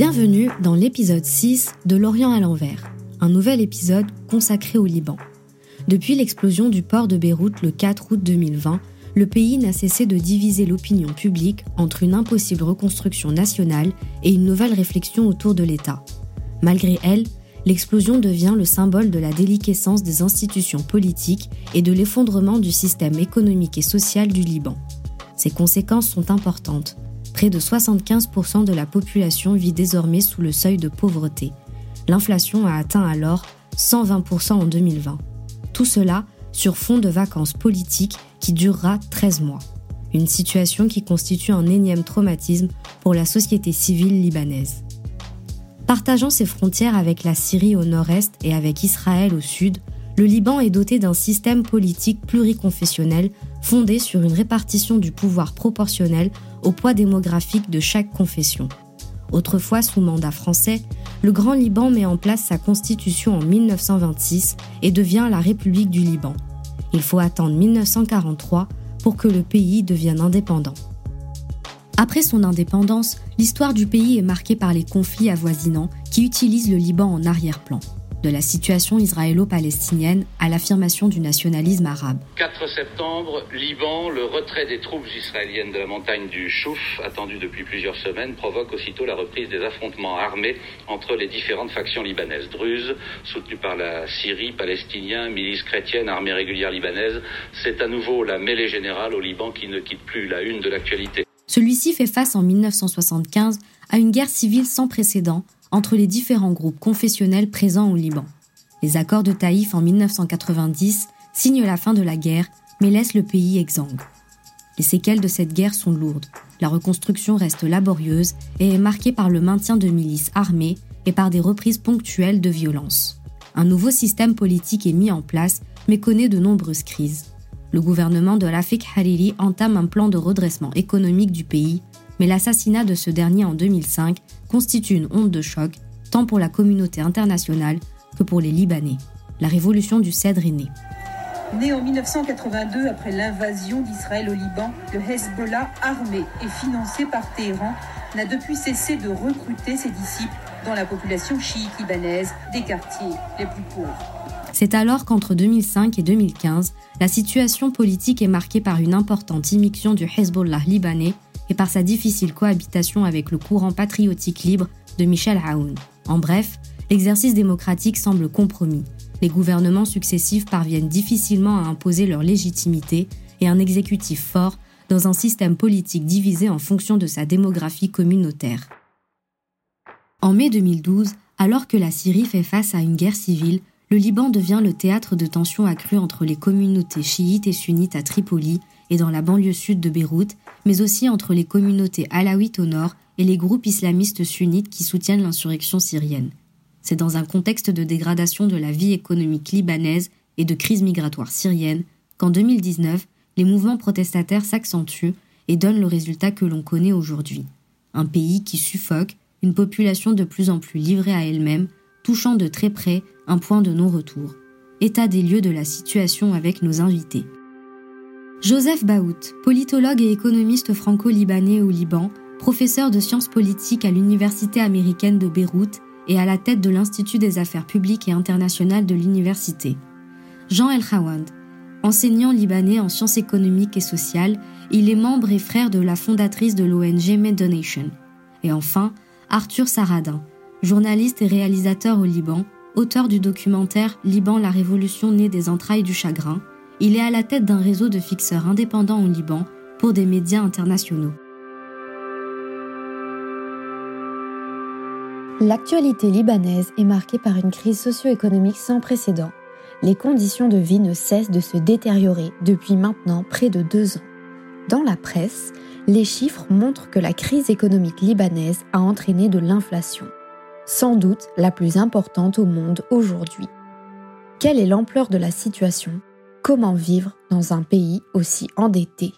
Bienvenue dans l'épisode 6 de L'Orient à l'envers, un nouvel épisode consacré au Liban. Depuis l'explosion du port de Beyrouth le 4 août 2020, le pays n'a cessé de diviser l'opinion publique entre une impossible reconstruction nationale et une nouvelle réflexion autour de l'État. Malgré elle, l'explosion devient le symbole de la déliquescence des institutions politiques et de l'effondrement du système économique et social du Liban. Ses conséquences sont importantes. Près de 75% de la population vit désormais sous le seuil de pauvreté. L'inflation a atteint alors 120% en 2020. Tout cela sur fond de vacances politiques qui durera 13 mois. Une situation qui constitue un énième traumatisme pour la société civile libanaise. Partageant ses frontières avec la Syrie au nord-est et avec Israël au sud, le Liban est doté d'un système politique pluriconfessionnel fondé sur une répartition du pouvoir proportionnel au poids démographique de chaque confession. Autrefois sous mandat français, le Grand Liban met en place sa constitution en 1926 et devient la République du Liban. Il faut attendre 1943 pour que le pays devienne indépendant. Après son indépendance, l'histoire du pays est marquée par les conflits avoisinants qui utilisent le Liban en arrière-plan de la situation israélo-palestinienne à l'affirmation du nationalisme arabe. 4 septembre, Liban, le retrait des troupes israéliennes de la montagne du Chouf, attendu depuis plusieurs semaines, provoque aussitôt la reprise des affrontements armés entre les différentes factions libanaises. Druzes, soutenues par la Syrie, Palestiniens, milices chrétiennes, armée régulière libanaise, c'est à nouveau la mêlée générale au Liban qui ne quitte plus la une de l'actualité. Celui-ci fait face en 1975 à une guerre civile sans précédent entre les différents groupes confessionnels présents au Liban. Les accords de Taïf en 1990 signent la fin de la guerre, mais laissent le pays exsangue. Les séquelles de cette guerre sont lourdes. La reconstruction reste laborieuse et est marquée par le maintien de milices armées et par des reprises ponctuelles de violence. Un nouveau système politique est mis en place, mais connaît de nombreuses crises. Le gouvernement de Rafik Hariri entame un plan de redressement économique du pays, mais l'assassinat de ce dernier en 2005 constitue une honte de choc tant pour la communauté internationale que pour les Libanais. La révolution du Cèdre est née. Né en 1982 après l'invasion d'Israël au Liban, le Hezbollah, armé et financé par Téhéran, n'a depuis cessé de recruter ses disciples dans la population chiite libanaise des quartiers les plus pauvres. C'est alors qu'entre 2005 et 2015, la situation politique est marquée par une importante immixtion du Hezbollah libanais et par sa difficile cohabitation avec le courant patriotique libre de Michel Aoun. En bref, l'exercice démocratique semble compromis. Les gouvernements successifs parviennent difficilement à imposer leur légitimité et un exécutif fort dans un système politique divisé en fonction de sa démographie communautaire. En mai 2012, alors que la Syrie fait face à une guerre civile, le Liban devient le théâtre de tensions accrues entre les communautés chiites et sunnites à Tripoli et dans la banlieue sud de Beyrouth, mais aussi entre les communautés alaouites au nord et les groupes islamistes sunnites qui soutiennent l'insurrection syrienne. C'est dans un contexte de dégradation de la vie économique libanaise et de crise migratoire syrienne qu'en 2019, les mouvements protestataires s'accentuent et donnent le résultat que l'on connaît aujourd'hui. Un pays qui suffoque, une population de plus en plus livrée à elle-même, touchant de très près un point de non-retour. État des lieux de la situation avec nos invités. Joseph Baout, politologue et économiste franco-libanais au Liban, professeur de sciences politiques à l'Université américaine de Beyrouth et à la tête de l'Institut des affaires publiques et internationales de l'université. Jean El Khawand, enseignant libanais en sciences économiques et sociales, il est membre et frère de la fondatrice de l'ONG Donation. Et enfin, Arthur Saradin, journaliste et réalisateur au Liban, auteur du documentaire Liban la révolution née des entrailles du chagrin, il est à la tête d'un réseau de fixeurs indépendants au Liban pour des médias internationaux. L'actualité libanaise est marquée par une crise socio-économique sans précédent. Les conditions de vie ne cessent de se détériorer depuis maintenant près de deux ans. Dans la presse, les chiffres montrent que la crise économique libanaise a entraîné de l'inflation, sans doute la plus importante au monde aujourd'hui. Quelle est l'ampleur de la situation? Comment vivre dans un pays aussi endetté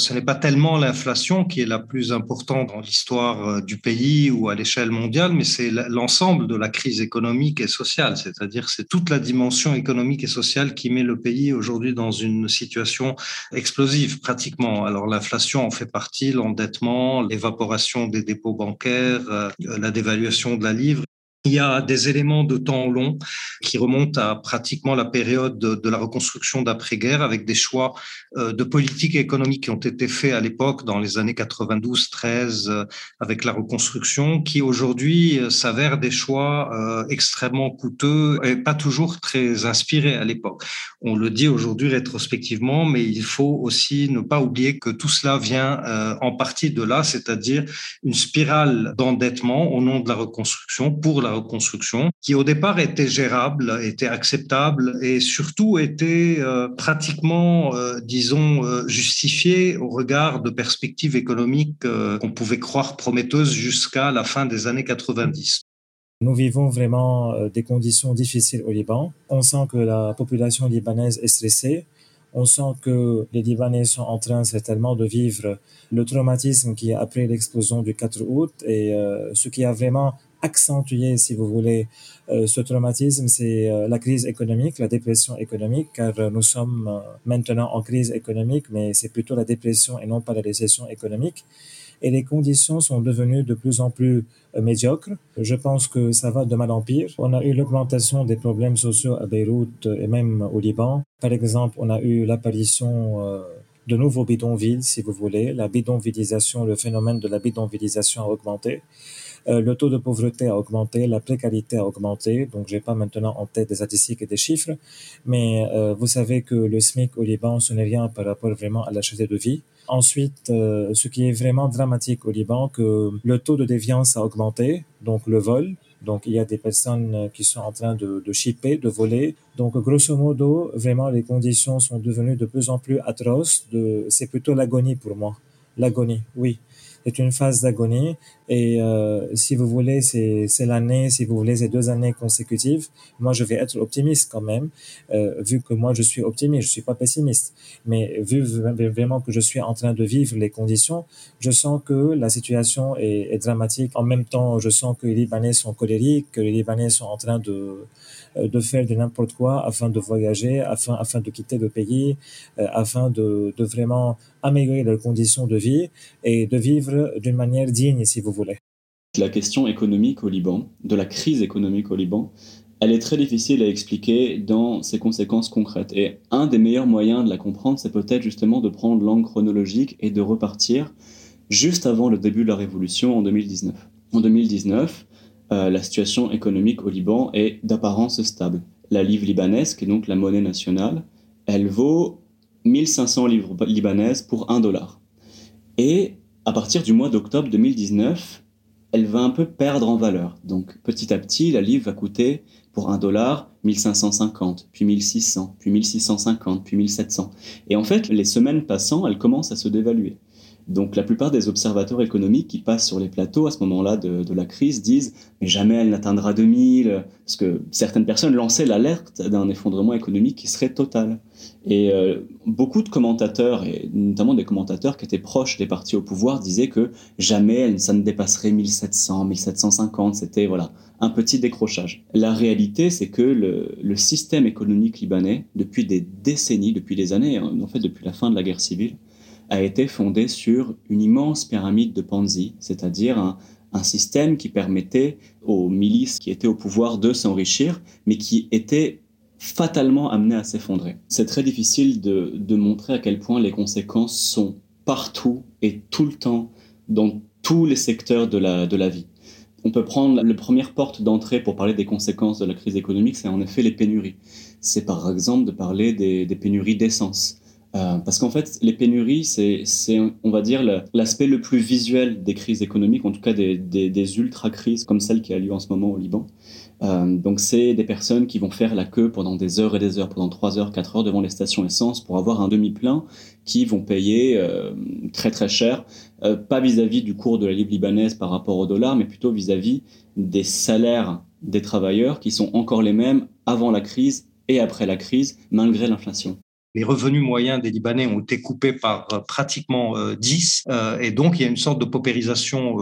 ce n'est pas tellement l'inflation qui est la plus importante dans l'histoire euh, du pays ou à l'échelle mondiale, mais c'est l'ensemble de la crise économique et sociale. C'est-à-dire c'est toute la dimension économique et sociale qui met le pays aujourd'hui dans une situation explosive pratiquement. Alors l'inflation en fait partie, l'endettement, l'évaporation des dépôts bancaires, euh, la dévaluation de la livre. Il y a des éléments de temps long qui remontent à pratiquement la période de, la reconstruction d'après-guerre avec des choix euh, de politique économique qui ont été faits à l'époque dans les années 92-13 euh, avec la reconstruction qui aujourd'hui euh, s'avèrent des choix extrêmement coûteux et pas toujours très inspirés à l'époque. On le dit aujourd'hui rétrospectivement, mais il faut aussi ne pas oublier que tout cela vient en partie de là, c'est-à-dire une spirale d'endettement au nom de la reconstruction pour la reconstruction, qui au départ était gérable, était acceptable et surtout était euh, pratiquement, euh, disons, euh, justifié au regard de perspectives économiques qu'on pouvait croire prometteuses jusqu'à la fin des années 90. Nous vivons vraiment des conditions difficiles au Liban. On sent que la population libanaise est stressée. On sent que les Libanais sont en train certainement de vivre le traumatisme qui est après l'explosion du 4 août et ce qui a vraiment accentuer, si vous voulez, euh, ce traumatisme, c'est euh, la crise économique, la dépression économique, car nous sommes euh, maintenant en crise économique, mais c'est plutôt la dépression et non pas la récession économique. Et les conditions sont devenues de plus en plus médiocres. Je pense que ça va de mal en pire. On a eu l'augmentation des problèmes sociaux à Beyrouth et même au Liban. Par exemple, on a eu l'apparition de nouveaux bidonvilles, si vous voulez. La bidonvillisation, le phénomène de la bidonvillisation a augmenté. Euh, le taux de pauvreté a augmenté, la précarité a augmenté. Donc, j'ai pas maintenant en tête des statistiques et des chiffres, mais euh, vous savez que le SMIC au Liban, ce n'est rien par rapport vraiment à la qualité de vie. Ensuite, euh, ce qui est vraiment dramatique au Liban, que le taux de déviance a augmenté, donc le vol. Donc, il y a des personnes qui sont en train de, de shipper, de voler. Donc, grosso modo, vraiment, les conditions sont devenues de plus en plus atroces. C'est plutôt l'agonie pour moi. L'agonie, oui c'est une phase d'agonie. Et euh, si vous voulez, c'est l'année, si vous voulez, ces deux années consécutives. Moi, je vais être optimiste quand même, euh, vu que moi, je suis optimiste, je suis pas pessimiste. Mais vu vraiment que je suis en train de vivre les conditions, je sens que la situation est, est dramatique. En même temps, je sens que les Libanais sont colériques, que les Libanais sont en train de de faire de n'importe quoi afin de voyager, afin, afin de quitter le pays, euh, afin de, de vraiment améliorer leurs conditions de vie et de vivre d'une manière digne, si vous voulez. La question économique au Liban, de la crise économique au Liban, elle est très difficile à expliquer dans ses conséquences concrètes. Et un des meilleurs moyens de la comprendre, c'est peut-être justement de prendre l'angle chronologique et de repartir juste avant le début de la révolution en 2019. En 2019, euh, la situation économique au Liban est d'apparence stable. La livre libanaise, qui est donc la monnaie nationale, elle vaut 1500 livres libanaises pour 1 dollar. Et à partir du mois d'octobre 2019, elle va un peu perdre en valeur. Donc petit à petit, la livre va coûter pour 1 dollar 1550, puis 1600, puis 1650, puis 1700. Et en fait, les semaines passant, elle commence à se dévaluer. Donc la plupart des observateurs économiques qui passent sur les plateaux à ce moment-là de, la crise disent mais jamais elle n'atteindra 2000 parce que certaines personnes lançaient l'alerte d'un effondrement économique qui serait total. Et euh, beaucoup de commentateurs et notamment des commentateurs qui étaient proches des partis au pouvoir disaient que jamais ça ne dépasserait 1700, 1750, c'était voilà un petit décrochage. La réalité, c'est que le, le, système économique libanais, depuis des décennies, depuis des années, en fait depuis la fin de la guerre civile, a été fondé sur une immense pyramide de Ponzi, c'est-à-dire un, système qui permettait aux milices qui étaient au pouvoir de s'enrichir, mais qui était fatalement amené à s'effondrer. C'est très difficile de, montrer à quel point les conséquences sont partout et tout le temps dans tous les secteurs de la vie. On peut prendre la première porte d'entrée pour parler des conséquences de la crise économique, c'est en effet les pénuries. C'est par exemple de parler des pénuries d'essence. Euh, parce qu'en fait, les pénuries, c'est, on va dire, l'aspect le, plus visuel des crises économiques, en tout cas des, des, ultra-crises comme celle qui a lieu en ce moment au Liban. Euh, donc, c'est des personnes qui vont faire la queue pendant des heures et des heures, pendant 3 heures, 4 heures devant les stations essence pour avoir un demi-plein qui vont payer euh, très très cher, pas vis-à-vis du cours de la livre libanaise par rapport au dollar, mais plutôt vis à -vis des salaires des travailleurs qui sont encore les mêmes avant la crise et après la crise, malgré l'inflation. Les revenus moyens des Libanais ont été coupés par pratiquement 10, et donc il y a une sorte de paupérisation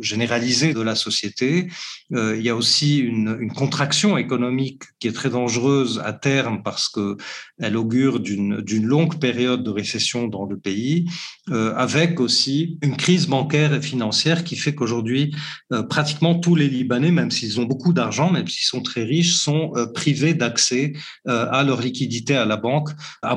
généralisée de la société. il y a aussi une, contraction économique qui est très dangereuse à terme parce que elle augure d'une longue période de récession dans le pays, euh, avec aussi une crise bancaire et financière qui fait qu'aujourd'hui, euh, pratiquement tous les Libanais, même s'ils ont beaucoup d'argent, même s'ils sont très riches, sont euh, privés d'accès à leur liquidité à la banque,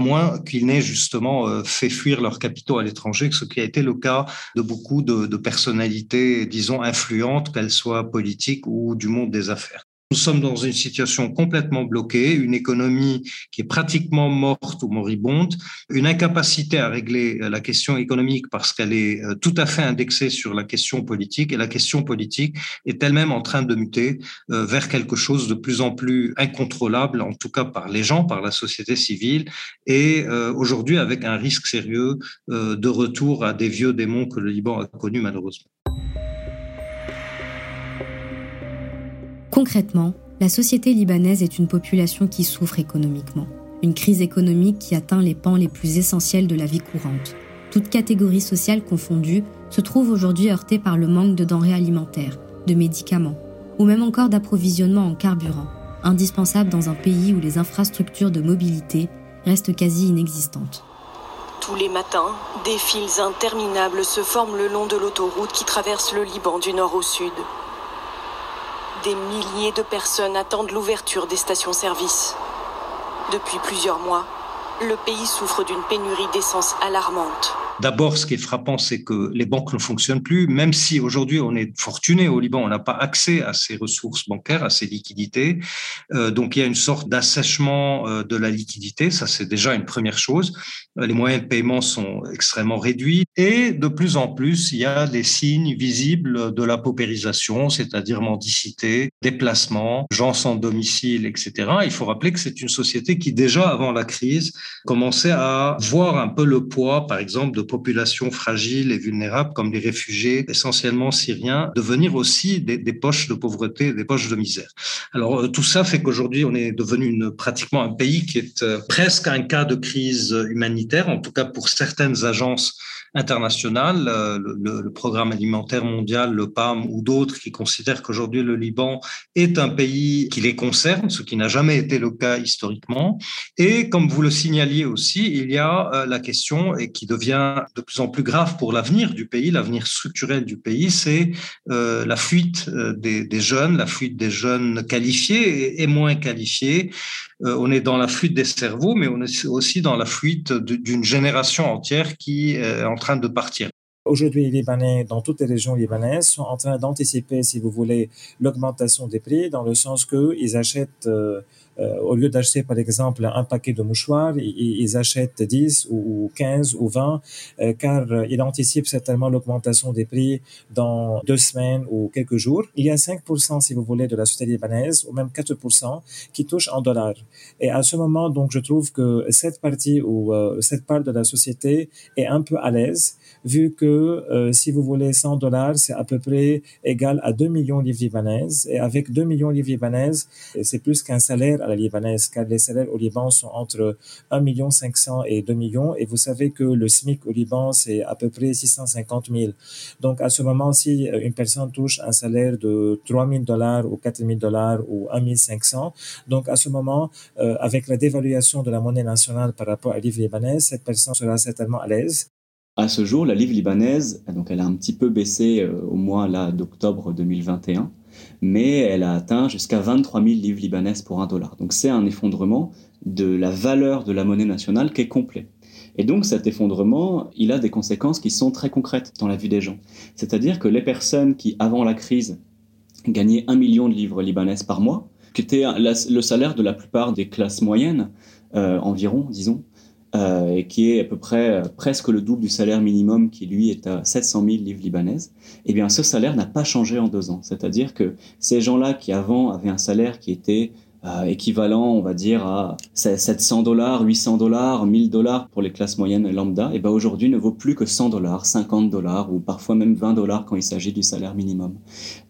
moins qu'ils n'aient justement fait fuir leurs capitaux à l'étranger, ce qui a été le cas de beaucoup de, de personnalités, disons, influentes, qu'elles soient politiques ou du monde des affaires. Nous sommes dans une situation complètement bloquée, une économie qui est pratiquement morte ou moribonde, une incapacité à régler euh, la question économique parce qu'elle est euh, tout à fait indexée sur la question politique et la question politique est elle-même en train de muter euh, vers quelque chose de plus en plus incontrôlable, en tout cas par les gens, par la société civile et aujourd'hui avec un risque sérieux de retour à des vieux démons que le Liban a connus malheureusement. Concrètement, la société libanaise est une population qui souffre économiquement. Une crise économique qui atteint les pans les plus essentiels de la vie courante. Toutes catégories sociales confondues se trouvent aujourd'hui heurtées par le manque de denrées alimentaires, de médicaments, ou même encore d'approvisionnement en carburant, indispensable dans un pays où les infrastructures de mobilité restent quasi inexistantes. Tous les matins, des fils interminables se forment le long de l'autoroute qui traverse le Liban du nord au sud. Des milliers de personnes attendent l'ouverture des stations-service. Depuis plusieurs mois, le pays souffre d'une pénurie d'essence alarmante. D'abord, ce qui est frappant, c'est que les banques ne fonctionnent plus, même si aujourd'hui on est fortuné au Liban, on n'a pas accès à ces ressources bancaires, à ces liquidités. Euh, donc il y a une sorte d'assèchement euh, de la liquidité, ça c'est déjà une première chose. Euh, les moyens de paiement sont extrêmement réduits et de plus en plus, il y a des signes visibles de la paupérisation, c'est-à-dire mendicité, déplacement, gens sans domicile, etc. Il faut rappeler que c'est une société qui déjà avant la crise commençait à voir un peu le poids, par exemple, de populations fragiles et vulnérables comme les réfugiés, essentiellement syriens, devenir aussi des, poches de pauvreté, des poches de misère. Alors euh, tout ça fait qu'aujourd'hui on est devenu pratiquement un pays qui est euh, presque un cas de crise humanitaire, en tout cas pour certaines agences internationales, euh, le, programme alimentaire mondial, le PAM ou d'autres qui considèrent qu'aujourd'hui le Liban est un pays qui les concerne, ce qui n'a jamais été le cas historiquement. Et comme vous le signaliez aussi, il y a la question et qui devient de plus en plus grave pour l'avenir du pays, l'avenir structurel du pays, c'est euh, la fuite euh, des, jeunes, la fuite des jeunes qualifiés et, moins qualifiés. Euh, on est dans la fuite des cerveaux, mais on est aussi dans la fuite d'une génération entière qui est en train de partir. Aujourd'hui, les Libanais, dans toutes les régions libanaises, sont en train d'anticiper, si vous voulez, l'augmentation des prix, dans le sens qu'ils achètent euh, au lieu d'acheter par exemple un paquet de mouchoirs, ils, achètent 10 ou 15 ou 20 euh, car euh, ils anticipent certainement l'augmentation des prix dans deux semaines ou quelques jours. Il y a 5% si vous voulez de la société libanaise ou même 4% qui touchent en dollars. Et à ce moment, donc, je trouve que cette partie ou cette part de la société est un peu à l'aise vu que si vous voulez 100 dollars, c'est à peu près égal à 2 millions de livres libanaises. Et avec 2 millions de livres libanaises, c'est plus qu'un salaire à la libanaise, car les salaires au Liban sont entre 1 million 500 et 2 millions, et vous savez que le SMIC au Liban, c'est à peu près 650 000. Donc, à ce moment, si euh, une personne touche un salaire de 3 000 dollars ou 4 000 dollars ou 1 500, donc à ce moment, euh, avec la dévaluation de la monnaie nationale par rapport à livre libanaise, cette personne sera certainement à l'aise. À ce jour, la livre libanaise, donc elle a un petit peu baissé euh, au mois d'octobre 2021 mais elle a atteint jusqu'à 23 000 livres libanaises pour un dollar. Donc c'est un effondrement de la valeur de la monnaie nationale qui est complet. Et donc cet effondrement, il a des conséquences qui sont très concrètes dans la vie des gens. C'est-à-dire que les personnes qui, avant la crise, gagnaient un million de livres libanaises par mois, qui était le salaire de la plupart des classes moyennes, euh, environ, disons, euh, et qui est à peu près euh, presque le double du salaire minimum qui lui est à 700 000 livres libanaises, eh bien ce salaire n'a pas changé en deux ans. C'est-à-dire que ces gens-là qui avant avaient un salaire qui était euh, équivalent, on va dire, à 700 dollars, 800 dollars, 1000 dollars pour les classes moyennes lambda, eh ben aujourd'hui ne vaut plus que 100 dollars, 50 dollars ou parfois même 20 dollars quand il s'agit du salaire minimum.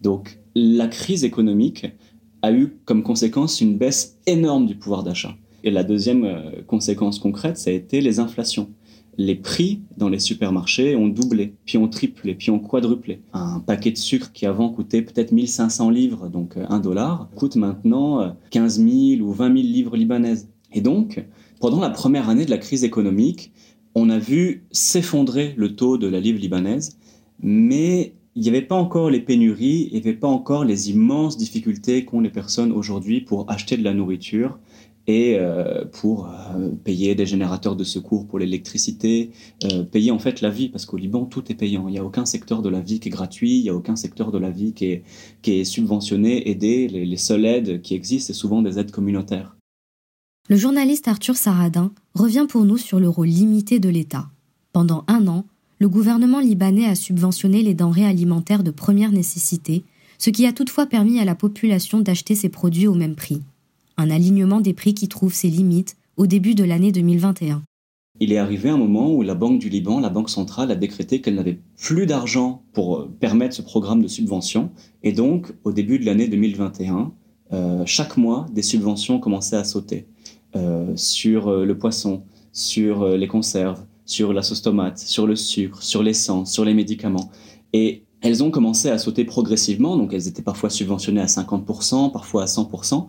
Donc la crise économique a eu comme conséquence une baisse énorme du pouvoir d'achat. Et la deuxième euh, conséquence concrète, ça a été les inflations. Les prix dans les supermarchés ont doublé, puis ont triplé, puis ont quadruplé. Un paquet de sucre qui avant coûtait peut-être 1500 livres, donc 1 dollar, coûte maintenant 15 000 ou 20 000 livres libanaises. Et donc, pendant la première année de la crise économique, on a vu s'effondrer le taux de la livre libanaise, mais il n'y avait pas encore les pénuries, il n'y avait pas encore les immenses difficultés qu'ont les personnes aujourd'hui pour acheter de la nourriture et euh, pour euh, payer des générateurs de secours pour l'électricité, euh, payer en fait la vie, parce qu'au Liban, tout est payant. Il n'y a aucun secteur de la vie qui est gratuit, il n'y a aucun secteur de la vie qui est, qui est subventionné, aidé. Les, les seules aides qui existent, c'est souvent des aides communautaires. Le journaliste Arthur Saradin revient pour nous sur le rôle limité de l'État. Pendant un an, le gouvernement libanais a subventionné les denrées alimentaires de première nécessité, ce qui a toutefois permis à la population d'acheter ces produits au même prix. Un alignement des prix qui trouve ses limites au début de l'année 2021. Il est arrivé un moment où la Banque du Liban, la Banque centrale, a décrété qu'elle n'avait plus d'argent pour euh, permettre ce programme de subvention. Et donc, au début de l'année 2021, euh, chaque mois, des subventions commençaient à sauter euh, sur le poisson, sur les conserves, sur la sauce tomate, sur le sucre, sur l'essence, sur les médicaments. Et elles ont commencé à sauter progressivement, donc elles étaient parfois subventionnées à 50%, parfois à 100%.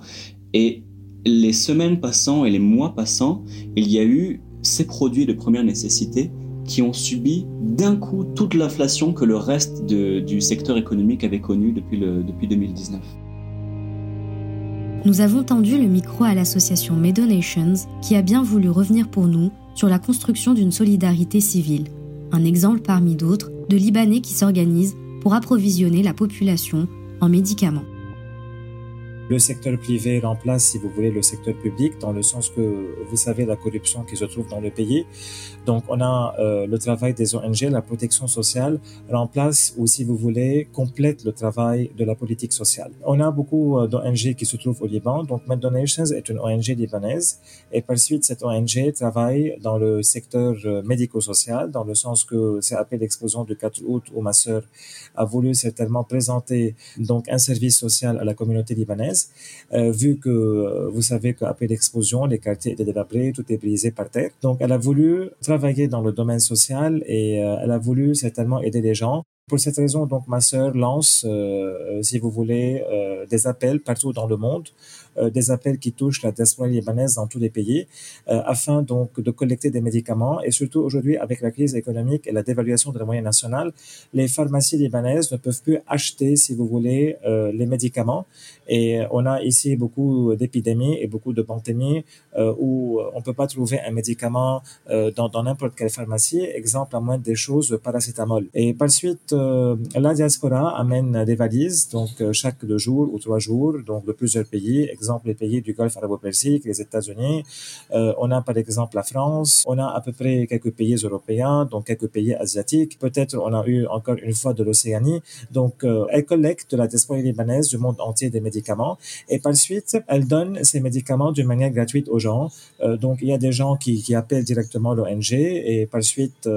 Et les semaines passant et les mois passant, il y a eu ces produits de première nécessité qui ont subi d'un coup toute l'inflation que le reste du secteur économique avait connue depuis, depuis 2019. Nous avons tendu le micro à l'association Medonations qui a bien voulu revenir pour nous sur la construction d'une solidarité civile, un exemple parmi d'autres de Libanais qui s'organisent pour approvisionner la population en médicaments le secteur privé remplace, si vous voulez, le secteur public, dans le sens que vous savez la corruption qui se trouve dans le pays. Donc, on a euh, le travail des ONG, la protection sociale remplace ou, si vous voulez, complète le travail de la politique sociale. On a beaucoup euh, d'ONG qui se trouvent au Liban. Donc, Med Donations est une ONG libanaise et par suite, cette ONG travaille dans le secteur euh, médico-social, dans le sens que c'est après l'explosion du 4 août où ma sœur a voulu certainement présenter donc un service social à la communauté libanaise euh, vu que euh, vous savez qu'après l'explosion, les quartiers étaient délabrés, tout est brisé par terre. Donc, elle a voulu travailler dans le domaine social et euh, elle a voulu certainement aider les gens. Pour cette raison, donc, ma sœur lance, si vous voulez, des appels partout dans le monde des appels qui touchent la diaspora libanaise dans tous les pays, euh, afin donc de collecter des médicaments. Et surtout aujourd'hui, avec la crise économique et la dévaluation de la moyenne nationale, les pharmacies libanaises ne peuvent plus acheter, si vous voulez, euh, les médicaments. Et on a ici beaucoup d'épidémies et beaucoup de pandémies où on peut pas trouver un médicament dans n'importe quelle pharmacie. Exemple à moins des choses, paracétamol. Et par suite, la diaspora amène des valises, donc chaque deux jours ou trois jours, donc de plusieurs pays, les pays du Golfe arabo-persique, les États-Unis. Euh, on a par exemple la France. On a à peu près quelques pays européens, donc quelques pays asiatiques. Peut-être on a eu encore une fois de l'Océanie. Donc euh, elle collecte de la diaspora libanaise du monde entier des médicaments et par suite elle donne ces médicaments d'une manière gratuite aux gens. Euh, donc il y a des gens qui, appellent directement l'ONG et par suite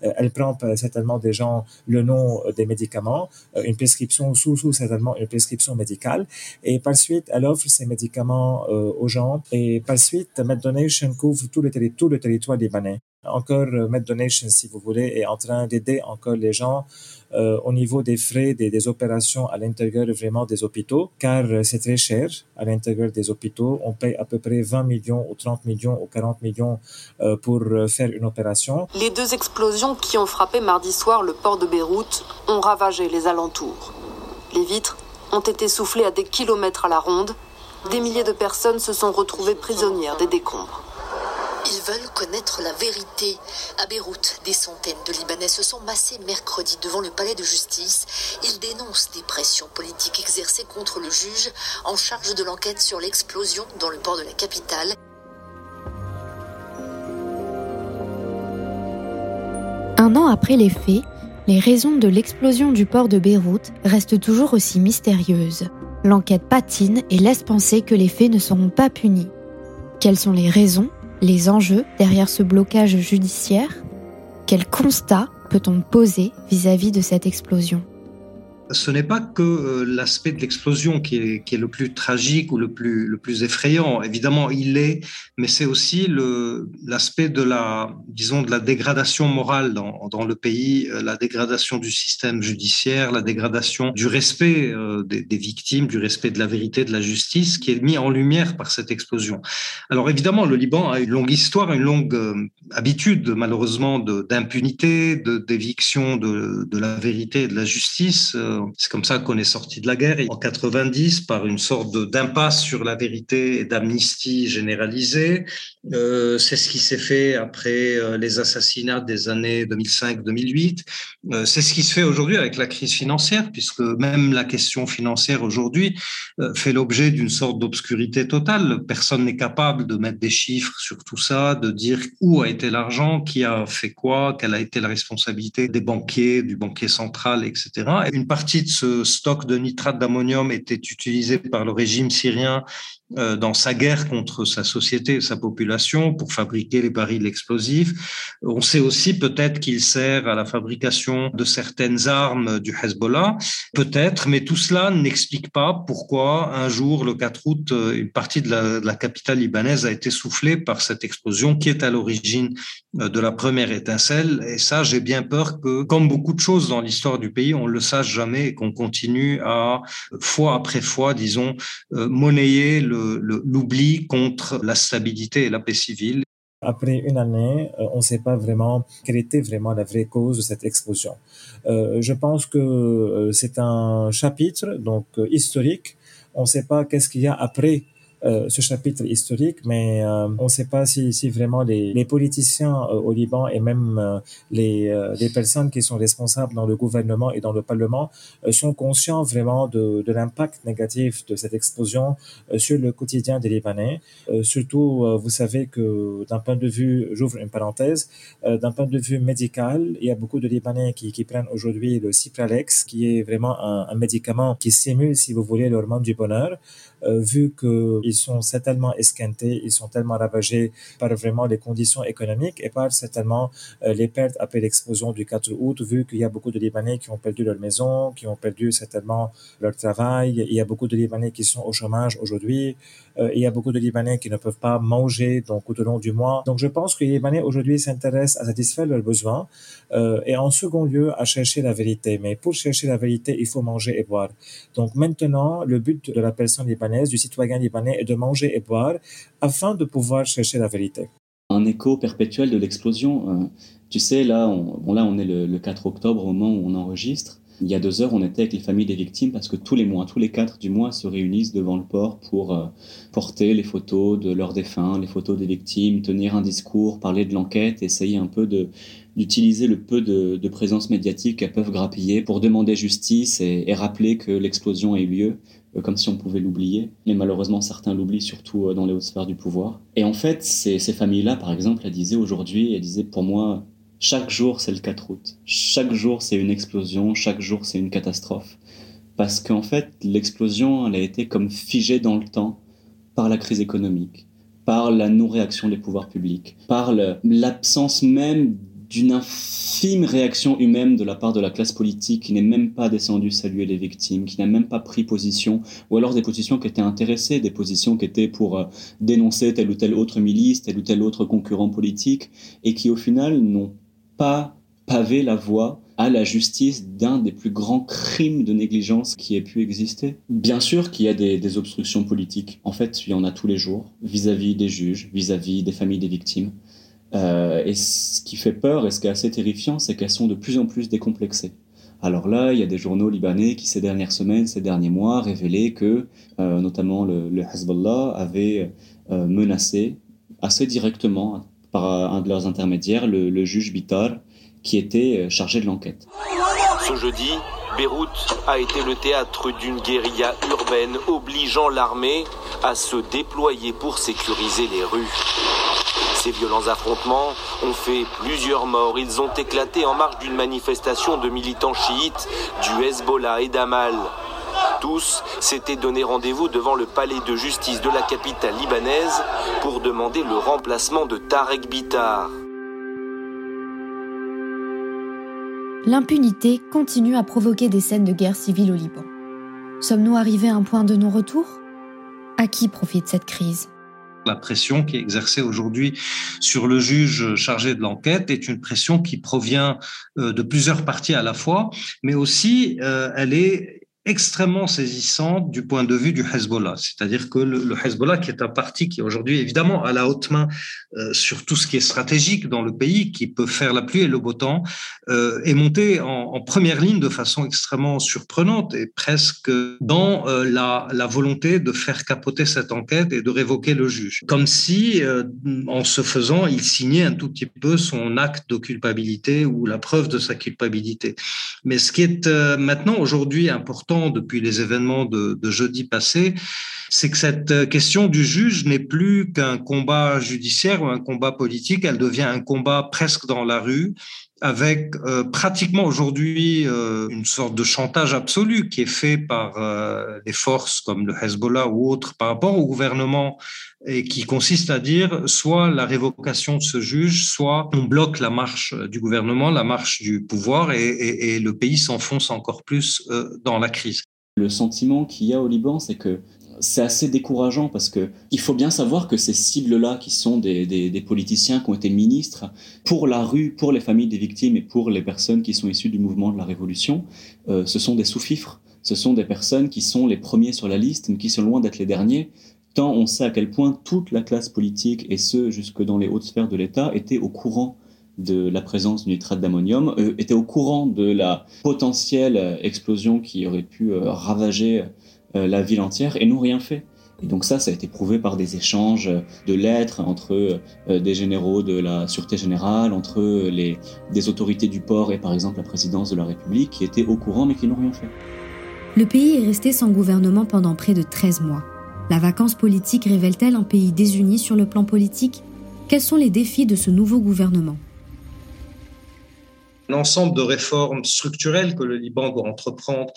elle prend certainement des gens le nom des médicaments, une prescription sous sous certainement une prescription médicale et par suite elle offre ces médicaments euh, aux gens. Et par suite, MedDonation couvre tout le, tout le territoire libanais. Encore, euh, MedDonation, si vous voulez, est en train d'aider encore les gens euh, au niveau des frais des, des opérations à l'intérieur vraiment des hôpitaux, car c'est très cher à l'intérieur des hôpitaux. On paye à peu près 20 millions ou 30 millions ou 40 millions pour faire une opération. Les deux explosions qui ont frappé mardi soir le port de Beyrouth ont ravagé les alentours. Les vitres ont été soufflées à des kilomètres à la ronde des milliers de personnes se sont retrouvées prisonnières des décombres. Ils veulent connaître la vérité. À Beyrouth, des centaines de Libanais se sont massés mercredi devant le palais de justice. Ils dénoncent des pressions politiques exercées contre le juge en charge de l'enquête sur l'explosion dans le port de la capitale. Un an après les faits, les raisons de l'explosion du port de Beyrouth restent toujours aussi mystérieuses. L'enquête patine et laisse penser que les faits ne seront pas punis. Quelles sont les raisons, les enjeux derrière ce blocage judiciaire? Quel constat peut-on poser vis-à-vis de cette explosion? Ce n'est pas que euh, l'aspect de l'explosion qui est, le plus tragique ou le plus, effrayant. Évidemment, il est, mais c'est aussi l'aspect de la, disons, de la dégradation morale dans, le pays, euh, la dégradation du système judiciaire, la dégradation du respect euh, des, des, victimes, du respect de la vérité, de la justice, qui est mis en lumière par cette explosion. Alors évidemment, le Liban a une longue histoire, une longue habitude, malheureusement, d'impunité, d'éviction de, de, la vérité et de la justice. C'est comme ça qu'on est sorti de la guerre en 90 par une sorte d'impasse sur la vérité et d'amnistie généralisée. Euh, c'est ce qui s'est fait après euh, les assassinats des années 2005-2008. Euh, c'est ce qui se fait aujourd'hui avec la crise financière, puisque même la question financière aujourd'hui fait l'objet d'une sorte d'obscurité totale. Personne n'est capable de mettre des chiffres sur tout ça, de dire où a été l'argent, qui a fait quoi, quelle a été la responsabilité des banquiers, du banquier central, etc. Et une partie de ce stock de nitrate d'ammonium était utilisé par le régime syrien euh, dans sa guerre contre sa société et sa population pour fabriquer les barils explosifs. On sait aussi peut-être qu'il sert à la fabrication de certaines armes du Hezbollah, peut-être, mais tout cela n'explique pas pourquoi un jour, le 4 août, euh, une partie de la, de la capitale libanaise a été soufflée par cette explosion qui est à l'origine euh, de la première étincelle. Et ça, j'ai bien peur que, comme beaucoup de choses dans l'histoire du pays, on ne le sache jamais et qu'on continue à, fois après fois, disons, monnayer le l'oubli contre la stabilité et la paix civile. Après une année, euh, on ne sait pas vraiment quelle était vraiment la vraie cause de cette explosion. Euh, je pense que euh, c'est un chapitre donc historique. On ne sait pas qu'est-ce qu'il y a après euh, ce chapitre historique, mais euh, on ne sait pas si, vraiment les, politiciens euh, au Liban et même les, personnes qui sont responsables dans le gouvernement et dans le Parlement sont conscients vraiment de, l'impact négatif de cette explosion sur le quotidien des Libanais. surtout, vous savez que d'un point de vue, j'ouvre une parenthèse, d'un point de vue médical, il y a beaucoup de Libanais qui, prennent aujourd'hui le Cipralex, qui est vraiment un, médicament qui stimule, si vous voulez, l'hormone du bonheur. Vu qu'ils sont certainement esquintés, ils sont tellement ravagés par vraiment les conditions économiques et par certainement euh, les pertes après l'explosion du 4 août, vu qu'il y a beaucoup de Libanais qui ont perdu leur maison, qui ont perdu certainement leur travail. Il y a beaucoup de Libanais qui sont au chômage aujourd'hui. Euh, il y a beaucoup de Libanais qui ne peuvent pas manger donc tout au long du mois. Donc je pense que les Libanais aujourd'hui s'intéressent à satisfaire leurs besoins euh, et en second lieu à chercher la vérité. Mais pour chercher la vérité, il faut manger et boire. Donc maintenant, le but de la personne libanaise, du citoyen libanais, est de manger et boire afin de pouvoir chercher la vérité. Un écho perpétuel de l'explosion. Euh, tu sais, là, on, bon, là, on est le, le 4 octobre au moment où on enregistre. Il y a deux heures, on était avec les familles des victimes parce que tous les mois, tous les quatre du mois, se réunissent devant le port pour euh, porter les photos de leurs défunts, les photos des victimes, tenir un discours, parler de l'enquête, essayer un peu d'utiliser le peu de, présence médiatique qu'elles peuvent grappiller pour demander justice et, et rappeler que l'explosion a eu lieu, euh, comme si on pouvait l'oublier. Mais malheureusement, certains l'oublient, surtout euh, dans les hautes sphères du pouvoir. Et en fait, ces, ces familles-là, par exemple, elles disaient aujourd'hui, elles disaient pour moi, chaque jour, c'est le 4 août. Chaque jour, c'est une explosion. Chaque jour, c'est une catastrophe. Parce qu'en fait, l'explosion, elle a été comme figée dans le temps par la crise économique, par la non-réaction des pouvoirs publics, par l'absence même d'une infime réaction humaine de la part de la classe politique qui n'est même pas descendue saluer les victimes, qui n'a même pas pris position, ou alors des positions qui étaient intéressées, des positions qui étaient pour euh, dénoncer telle ou telle autre milice, tel ou tel autre concurrent politique, et qui au final n'ont pavé la voie à la justice d'un des plus grands crimes de négligence qui ait pu exister? Bien sûr qu'il y a des, obstructions politiques. En fait, il y en a tous les jours, vis-à-vis des juges, vis-à-vis des familles des victimes. Euh, et ce qui fait peur et ce qui est assez terrifiant, c'est qu'elles sont de plus en plus décomplexées. Alors là, il y a des journaux libanais qui, ces dernières semaines, ces derniers mois, révélaient que, euh, notamment le, Hezbollah, avait euh, menacé assez directement par un de leurs intermédiaires, le, le juge Bitar, qui était euh, chargé de l'enquête. Ce jeudi, Beyrouth a été le théâtre d'une guérilla urbaine obligeant l'armée à se déployer pour sécuriser les rues. Ces violents affrontements ont fait plusieurs morts. Ils ont éclaté en marge d'une manifestation de militants chiites du Hezbollah et d'Amal. Tous s'étaient donné rendez-vous devant le palais de justice de la capitale libanaise pour demander le remplacement de Tarek Bitar. L'impunité continue à provoquer des scènes de guerre civile au Liban. Sommes-nous arrivés à un point de non-retour? À qui profite cette crise? La pression qui est exercée aujourd'hui sur le juge chargé de l'enquête est une pression qui provient euh, de plusieurs parties à la fois, mais aussi euh, elle est extrêmement saisissante du point de vue du Hezbollah. C'est-à-dire que le, Hezbollah, qui est un parti qui aujourd'hui, évidemment, a la haute main euh, sur tout ce qui est stratégique dans le pays, qui peut faire la pluie et le beau temps, euh, est monté en, première ligne de façon extrêmement surprenante et presque dans euh, la, la, volonté de faire capoter cette enquête et de révoquer le juge. Comme si, en se faisant, il signait un tout petit peu son acte de culpabilité ou la preuve de sa culpabilité. Mais ce qui est maintenant, aujourd'hui, important, depuis les événements de, jeudi passé, c'est que cette question du juge n'est plus qu'un combat judiciaire ou un combat politique, elle devient un combat presque dans la rue avec euh, pratiquement aujourd'hui euh, une sorte de chantage absolu qui est fait par euh, les forces comme le Hezbollah ou autres par rapport au gouvernement et qui consiste à dire soit la révocation de ce juge, soit on bloque la marche du gouvernement, la marche du pouvoir et, le pays s'enfonce encore plus dans la crise. Le sentiment qu'il y a au Liban, c'est que c'est assez décourageant parce que il faut bien savoir que ces cibles-là, qui sont des, des, politiciens qui ont été ministres, pour la rue, pour les familles des victimes et pour les personnes qui sont issues du mouvement de la Révolution, euh, ce sont des sous-fifres. Ce sont des personnes qui sont les premiers sur la liste, mais qui sont loin d'être les derniers, tant on sait à quel point toute la classe politique, et ce jusque dans les hautes sphères de l'État, était au courant de la présence du nitrate d'ammonium, euh, était au courant de la potentielle explosion qui aurait pu euh, ravager euh, la ville entière et n'ont rien fait. Et donc ça, ça a été prouvé par des échanges de lettres entre euh, des généraux de la Sûreté générale, entre les, des autorités du port et par exemple la présidence de la République qui étaient au courant mais qui n'ont rien fait. Le pays est resté sans gouvernement pendant près de 13 mois. La vacance politique révèle-t-elle un pays désuni sur le plan politique? Quels sont les défis de ce nouveau gouvernement? L'ensemble de réformes structurelles que le Liban doit entreprendre,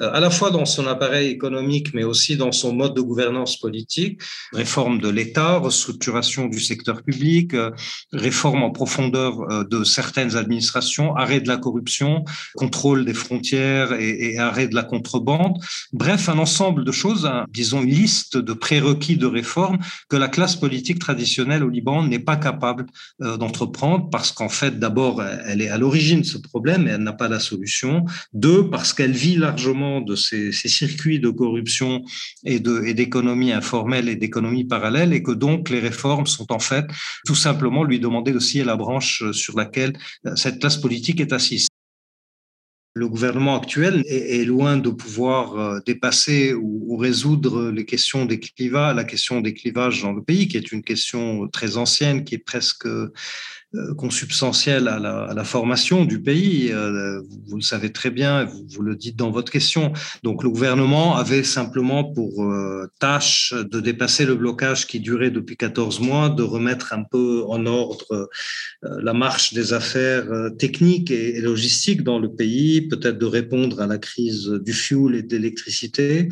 euh, à la fois dans son appareil économique, mais aussi dans son mode de gouvernance politique, réforme de l'État, restructuration du secteur public, euh, réforme en profondeur euh, de certaines administrations, arrêt de la corruption, contrôle des frontières et, arrêt de la contrebande. Bref, un ensemble de choses, disons une liste de prérequis de réformes que la classe politique traditionnelle au Liban n'est pas capable d'entreprendre parce qu'en fait, d'abord, elle est à l'origine de ce problème et elle n'a pas la solution. Deux, parce qu'elle vit largement de ces, circuits de corruption et d'économie informelle et d'économie parallèle et que donc les réformes sont en fait tout simplement lui demander de scier la branche sur laquelle euh, cette classe politique est assise. Le gouvernement actuel est, loin de pouvoir euh, dépasser ou, résoudre les questions des clivages, la question des clivages dans le pays, qui est une question très ancienne, qui est presque consubstantielle à la, formation du pays. Euh, vous, le savez très bien, vous, vous, le dites dans votre question. Donc le gouvernement avait simplement pour euh, tâche de dépasser le blocage qui durait depuis 14 mois, de remettre un peu en ordre la marche des affaires techniques et, logistiques dans le pays, peut-être de répondre à la crise du fuel et de l'électricité.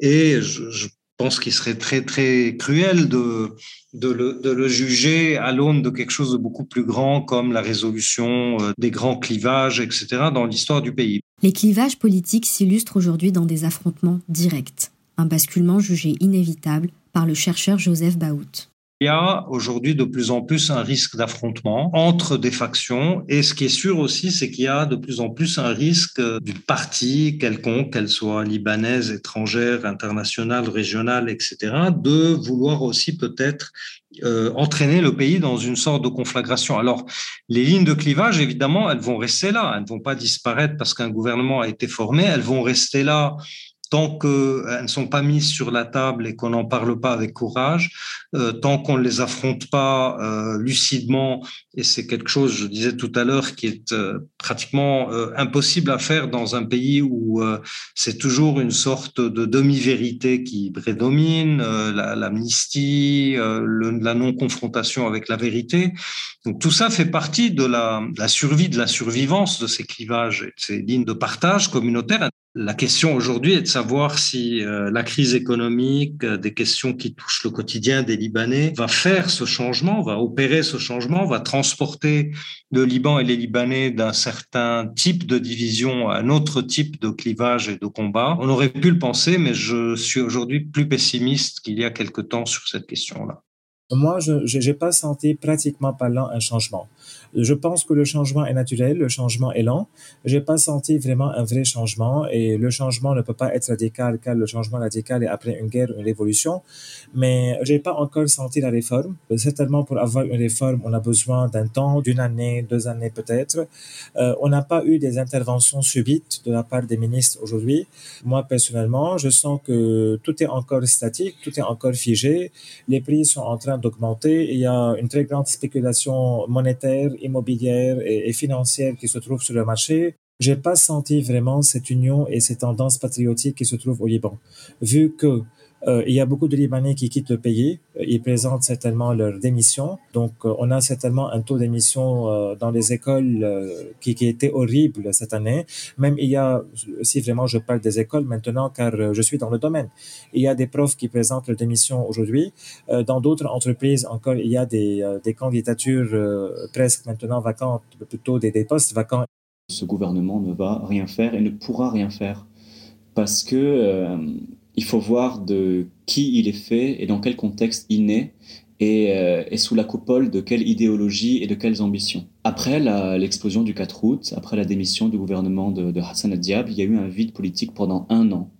Et je pense qu'il serait très très cruel de de le, juger à l'aune de quelque chose de beaucoup plus grand comme la résolution euh, des grands clivages, etc., dans l'histoire du pays. Les clivages politiques s'illustrent aujourd'hui dans des affrontements directs, un basculement jugé inévitable par le chercheur Joseph Baout. Il y a aujourd'hui de plus en plus un risque d'affrontement entre des factions et ce qui est sûr aussi, c'est qu'il y a de plus en plus un risque d'une partie quelconque, qu'elle soit libanaise, étrangère, internationale, régionale, etc., de vouloir aussi peut-être euh, entraîner le pays dans une sorte de conflagration. Alors, les lignes de clivage, évidemment, elles vont rester là, elles ne vont pas disparaître parce qu'un gouvernement a été formé, elles vont rester là tant qu'elles ne sont pas mises sur la table et qu'on n'en parle pas avec courage, euh, tant qu'on ne les affronte pas euh, lucidement, et c'est quelque chose, je disais tout à l'heure, qui est euh, pratiquement impossible à faire dans un pays où c'est toujours une sorte de demi-vérité qui prédomine, l'amnistie, la non-confrontation avec la vérité. Donc tout ça fait partie de la, la survie, de la survivance de ces clivages et de ces lignes de partage communautaire La question aujourd'hui est de savoir si euh, la crise économique, euh, des questions qui touchent le quotidien des Libanais, va faire ce changement, va opérer ce changement, va transporter le Liban et les Libanais d'un certain type de division à un autre type de clivage et de combat. On aurait pu le penser, mais je suis aujourd'hui plus pessimiste qu'il y a quelque temps sur cette question-là. Moi, je n'ai pas senti pratiquement parlant un changement. Je pense que le changement est naturel, le changement est lent. J'ai pas senti vraiment un vrai changement et le changement ne peut pas être radical car le changement radical est après une guerre, une révolution. Mais j'ai pas encore senti la réforme. Certainement, pour avoir une réforme, on a besoin d'un temps, d'une année, deux années peut-être. Euh, on n'a pas eu des interventions subites de la part des ministres aujourd'hui. Moi, personnellement, je sens que tout est encore statique, tout est encore figé. Les prix sont en train d'augmenter. Il y a une très grande spéculation monétaire immobilière et, financière qui se trouve sur le marché, j'ai pas senti vraiment cette union et cette tendance patriotique qui se trouve au Liban. Vu que euh, il y a beaucoup de Libanais qui quittent le pays. Ils présentent certainement leur démission. Donc, euh, on a certainement un taux d'émission euh, dans les écoles qui, était horrible cette année. Même il y a, si vraiment je parle des écoles maintenant, car je suis dans le domaine, il y a des profs qui présentent leur démission aujourd'hui. dans d'autres entreprises encore, il y a des, candidatures presque maintenant vacantes, plutôt des postes vacants. Ce gouvernement ne va rien faire et ne pourra rien faire parce que il faut voir de qui il est fait et dans quel contexte il naît et, euh, sous la coupole de quelle idéologie et de quelles ambitions. Après l'explosion du 4 août, après la démission du gouvernement de, de Hassan Diab, il y a eu un vide politique pendant un an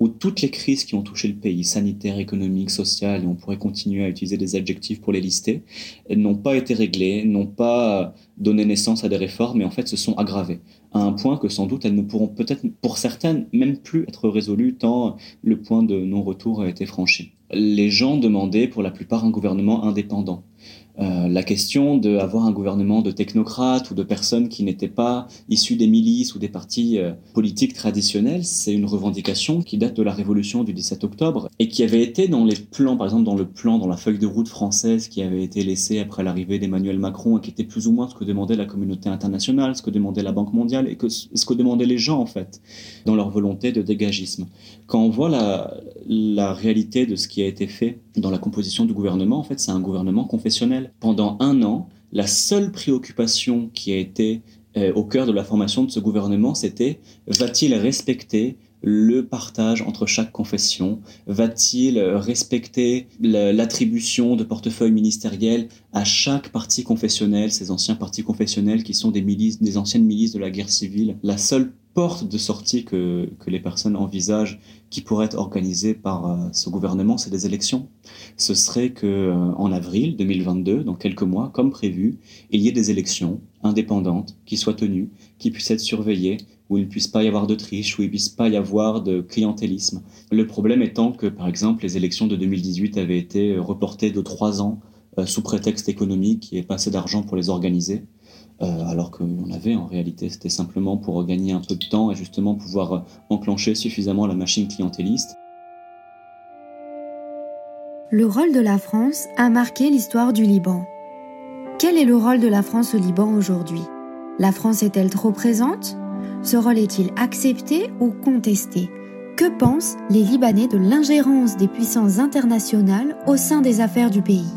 où toutes les crises qui ont touché le pays, sanitaire, économique, social, et on pourrait continuer à utiliser des adjectifs pour les lister, n'ont pas été réglées, n'ont pas donné naissance à des réformes, mais en fait se sont aggravées, à un point que sans doute elles ne pourront peut-être, pour certaines, même plus être résolues tant le point de non-retour a été franchi. Les gens demandaient pour la plupart un gouvernement indépendant. Euh, la question d'avoir un gouvernement de technocrates ou de personnes qui n'étaient pas issues des milices ou des partis euh, politiques traditionnels, c'est une revendication qui date de la révolution du 17 octobre et qui avait été dans les plans, par exemple dans le plan, dans la feuille de route française qui avait été laissée après l'arrivée d'Emmanuel Macron et qui était plus ou moins ce que demandait la communauté internationale, ce que demandait la Banque mondiale et ce que demandaient les gens en fait dans leur volonté de dégagisme. Quand on voit la, la réalité de ce qui a été fait dans la composition du gouvernement, en fait, c'est un gouvernement confessionnel. Pendant un an, la seule préoccupation qui a été euh, au cœur de la formation de ce gouvernement, c'était va-t-il respecter le partage entre chaque confession? Va-t-il respecter l'attribution de portefeuille ministériel à chaque parti confessionnel, ces anciens partis confessionnels qui sont des milices, des anciennes milices de la guerre civile? La seule porte de sortie que, les personnes envisagent qui pourrait être organisée par euh, ce gouvernement, c'est des élections. Ce serait que euh, en avril 2022, dans quelques mois, comme prévu, il y ait des élections indépendantes qui soient tenues, qui puissent être surveillées, où il ne puisse pas y avoir de triche, où il ne puisse pas y avoir de clientélisme. Le problème étant que, par exemple, les élections de 2018 avaient été reportées de trois ans euh, sous prétexte économique, avait pas assez d'argent pour les organiser. Euh, alors qu'on avait en réalité, c'était simplement pour gagner un peu de temps et justement pouvoir euh, enclencher suffisamment la machine clientéliste. Le rôle de la France a marqué l'histoire du Liban. Quel est le rôle de la France au Liban aujourd'hui? La France est-elle trop présente? Ce rôle est-il accepté ou contesté? Que pensent les Libanais de l'ingérence des puissances internationales au sein des affaires du pays?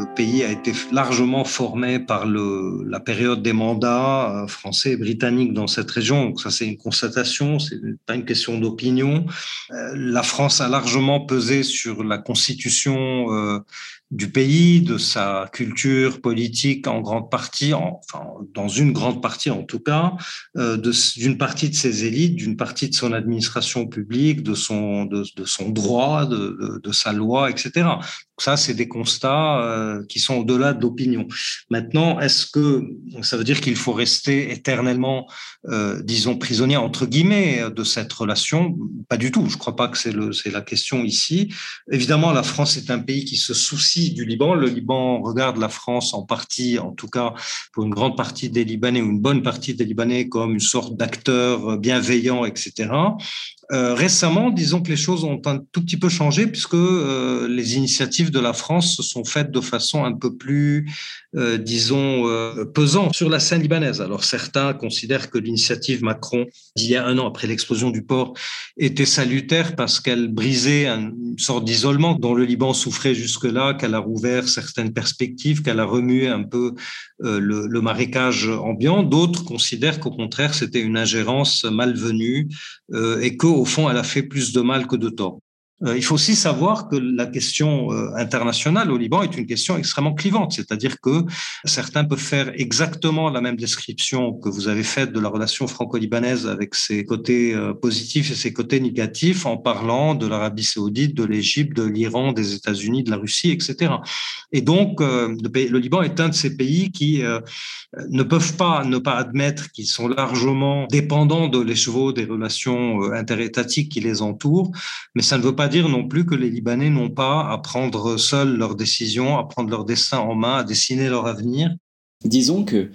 Le pays a été largement formé par la période des mandats euh, français et britanniques dans cette région. Ça, c'est une constatation, c'est pas une question d'opinion. Euh, la France a largement pesé sur la constitution euh, du pays, de sa culture politique en grande partie, enfin dans une grande partie en tout cas, euh, d'une partie de ses élites, d'une partie de son administration publique, de son de, son droit, de, de, sa loi, etc. Ça, c'est des constats euh, qui sont au-delà de l'opinion. Maintenant, est-ce que ça veut dire qu'il faut rester éternellement, euh, disons, prisonnier entre guillemets de cette relation? Pas du tout. Je crois pas que c'est la question ici. Évidemment, la France est un pays qui se soucie du Liban. Le Liban regarde la France en partie, en tout cas pour une grande partie des Libanais ou une bonne partie des Libanais comme une sorte d'acteur bienveillant, etc. Euh, récemment, disons que les choses ont un tout petit peu changé puisque euh, les initiatives de la France se sont faites de façon un peu plus, euh, disons, pesante sur la scène libanaise. Alors certains considèrent que l'initiative Macron d'il y a un an après l'explosion du port était salutaire parce qu'elle brisait une sorte d'isolement dont le Liban souffrait jusque-là, qu'elle a rouvert certaines perspectives, qu'elle a remué un peu le, marécage ambiant. D'autres considèrent qu'au contraire, c'était une ingérence malvenue et qu'au fond, elle a fait plus de mal que de tort. Euh, il faut aussi savoir que la question euh, internationale au Liban est une question extrêmement clivante, c'est-à-dire que certains peuvent faire exactement la même description que vous avez faite de la relation franco-libanaise avec ses côtés euh, positifs et ses côtés négatifs en parlant de l'Arabie saoudite, de l'Égypte, de l'Iran, des États-Unis, de la Russie, etc. Et donc, le Liban est un de ces pays qui ne peuvent pas ne pas admettre qu'ils sont largement dépendants de l'écheveau des relations interétatiques qui les entourent, mais ça ne veut pas dire non plus que les Libanais n'ont pas à prendre seuls leurs décisions, à prendre leur destin en main, à dessiner leur avenir. Disons que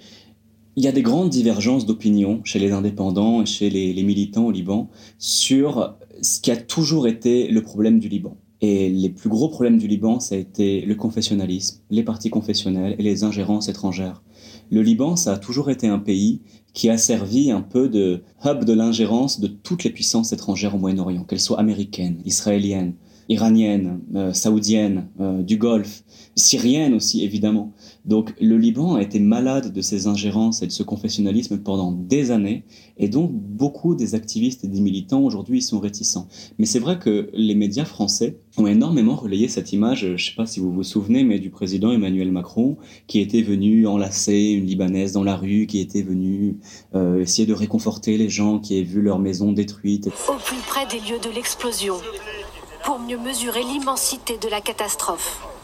il y a des grandes divergences d'opinion chez les indépendants et chez les, les, militants au Liban sur ce qui a toujours été le problème du Liban. Et les plus gros problèmes du Liban, ça a été le confessionnalisme, les partis confessionnels et les ingérences étrangères. Le Liban, ça a toujours été un pays qui a servi un peu de hub de l'ingérence de toutes les puissances étrangères au Moyen-Orient, qu'elles soient américaines, israéliennes, iraniennes, euh, saoudiennes, euh, du Golfe, syriennes aussi évidemment. Donc le Liban a été malade de ces ingérences et de ce confessionnalisme pendant des années, et donc beaucoup des activistes et des militants aujourd'hui sont réticents. Mais c'est vrai que les médias français ont énormément relayé cette image, je ne sais pas si vous vous souvenez, mais du président Emmanuel Macron, qui était venu enlacer une Libanaise dans la rue, qui était venu euh, essayer de réconforter les gens qui avaient vu leur maison détruite. Au plus près des lieux de l'explosion, pour mieux mesurer l'immensité de la catastrophe.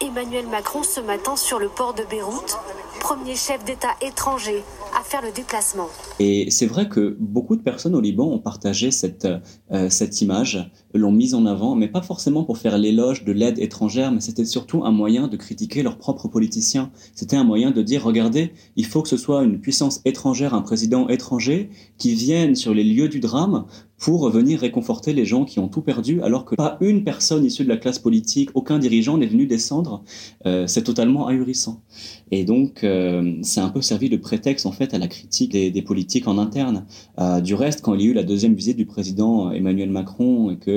Emmanuel Macron ce matin sur le port de Beyrouth, premier chef d'État étranger à faire le déplacement. Et c'est vrai que beaucoup de personnes au Liban ont partagé cette, euh, cette image, l'ont mise en avant, mais pas forcément pour faire l'éloge de l'aide étrangère, mais c'était surtout un moyen de critiquer leurs propres politiciens. C'était un moyen de dire, regardez, il faut que ce soit une puissance étrangère, un président étranger, qui vienne sur les lieux du drame pour venir réconforter les gens qui ont tout perdu, alors que pas une personne issue de la classe politique, aucun dirigeant n'est venu descendre. Euh, c'est totalement ahurissant. Et donc, euh, c'est un peu servi de prétexte en fait à la critique des, politiques en interne. Euh, du reste, quand il y a eu la deuxième visite du président Emmanuel Macron et que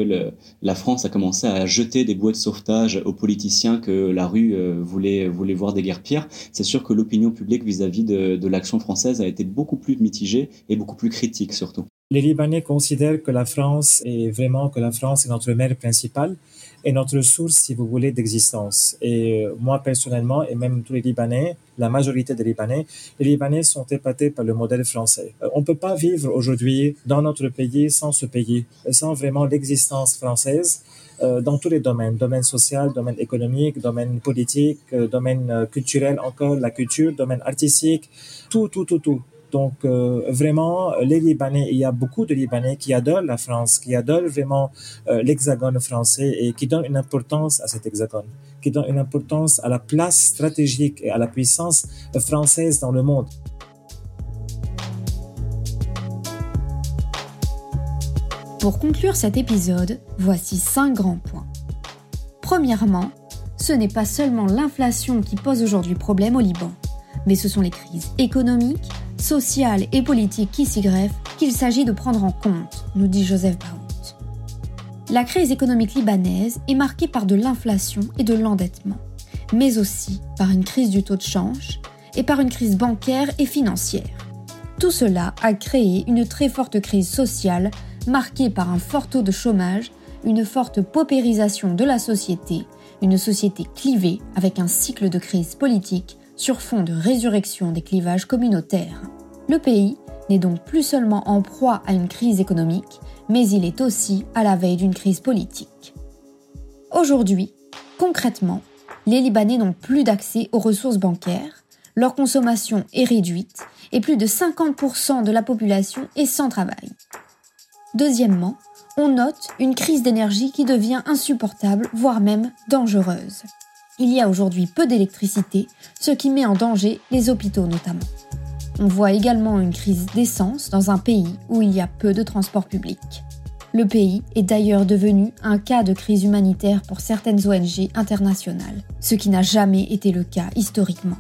la France a commencé à jeter des bouées de sauvetage aux politiciens que la rue euh, voulait voulait voir pires, c'est sûr que l'opinion publique vis-à-vis de, de l'action française a été beaucoup plus mitigée et beaucoup plus critique surtout. Les Libanais considèrent que la France est vraiment que la France est notre mère principale et notre source, si vous voulez, d'existence. Et moi personnellement, et même tous les Libanais, la majorité des Libanais, les Libanais sont épatés par le modèle français. On ne peut pas vivre aujourd'hui dans notre pays sans ce pays, sans vraiment l'existence française dans tous les domaines, domaine social, domaine économique, domaine politique, domaine culturel encore, la culture, domaine artistique, tout, tout, tout, tout. Donc euh, vraiment, les Libanais, il y a beaucoup de Libanais qui adorent la France, qui adorent vraiment euh, l'hexagone français et qui donnent une importance à cet hexagone, qui donnent une importance à la place stratégique et à la puissance française dans le monde. Pour conclure cet épisode, voici cinq grands points. Premièrement, ce n'est pas seulement l'inflation qui pose aujourd'hui problème au Liban, mais ce sont les crises économiques, sociales et politiques qui s'y greffent qu'il s'agit de prendre en compte, nous dit Joseph Baout. La crise économique libanaise est marquée par de l'inflation et de l'endettement, mais aussi par une crise du taux de change et par une crise bancaire et financière. Tout cela a créé une très forte crise sociale marquée par un fort taux de chômage, une forte paupérisation de la société, une société clivée avec un cycle de crise politique sur fond de résurrection des clivages communautaires. Le pays n'est donc plus seulement en proie à une crise économique, mais il est aussi à la veille d'une crise politique. Aujourd'hui, concrètement, les Libanais n'ont plus d'accès aux ressources bancaires, leur consommation est réduite et plus de 50% de la population est sans travail. Deuxièmement, on note une crise d'énergie qui devient insupportable, voire même dangereuse. Il y a aujourd'hui peu d'électricité, ce qui met en danger les hôpitaux notamment. On voit également une crise d'essence dans un pays où il y a peu de transports publics. Le pays est d'ailleurs devenu un cas de crise humanitaire pour certaines ONG internationales, ce qui n'a jamais été le cas historiquement.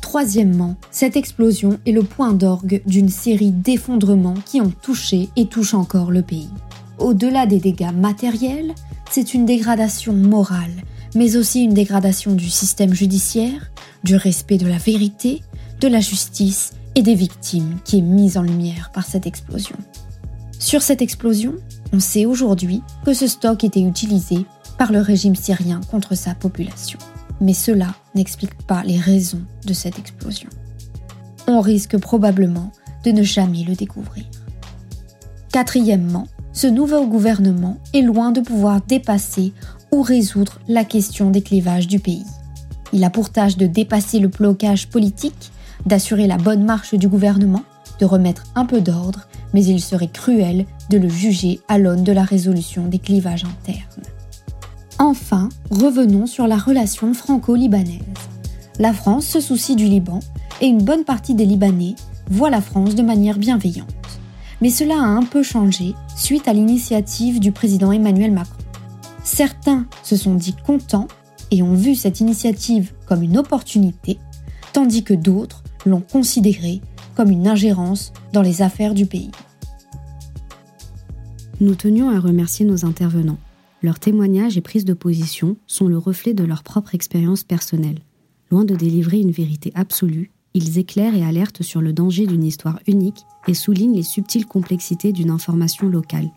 Troisièmement, cette explosion est le point d'orgue d'une série d'effondrements qui ont touché et touchent encore le pays. Au-delà des dégâts matériels, c'est une dégradation morale, mais aussi une dégradation du système judiciaire, du respect de la vérité, de la justice et des victimes qui est mise en lumière par cette explosion. Sur cette explosion, on sait aujourd'hui que ce stock était utilisé par le régime syrien contre sa population. Mais cela n'explique pas les raisons de cette explosion. On risque probablement de ne jamais le découvrir. Quatrièmement, ce nouveau gouvernement est loin de pouvoir dépasser ou résoudre la question des clivages du pays. Il a pour tâche de dépasser le blocage politique, d'assurer la bonne marche du gouvernement, de remettre un peu d'ordre mais il serait cruel de le juger à l'aune de la résolution des clivages internes. Enfin, revenons sur la relation franco-libanaise. La France se soucie du Liban et une bonne partie des Libanais voient la France de manière bienveillante. Mais cela a un peu changé suite à l'initiative du président Emmanuel Macron. Certains se sont dit contents et ont vu cette initiative comme une opportunité, tandis que d'autres l'ont considérée comme une ingérence dans les affaires du pays. Nous tenions à remercier nos intervenants. Leurs témoignages et prises de position sont le reflet de leur propre expérience personnelle. Loin de délivrer une vérité absolue, ils éclairent et alertent sur le danger d'une histoire unique et soulignent les subtiles complexités d'une information locale.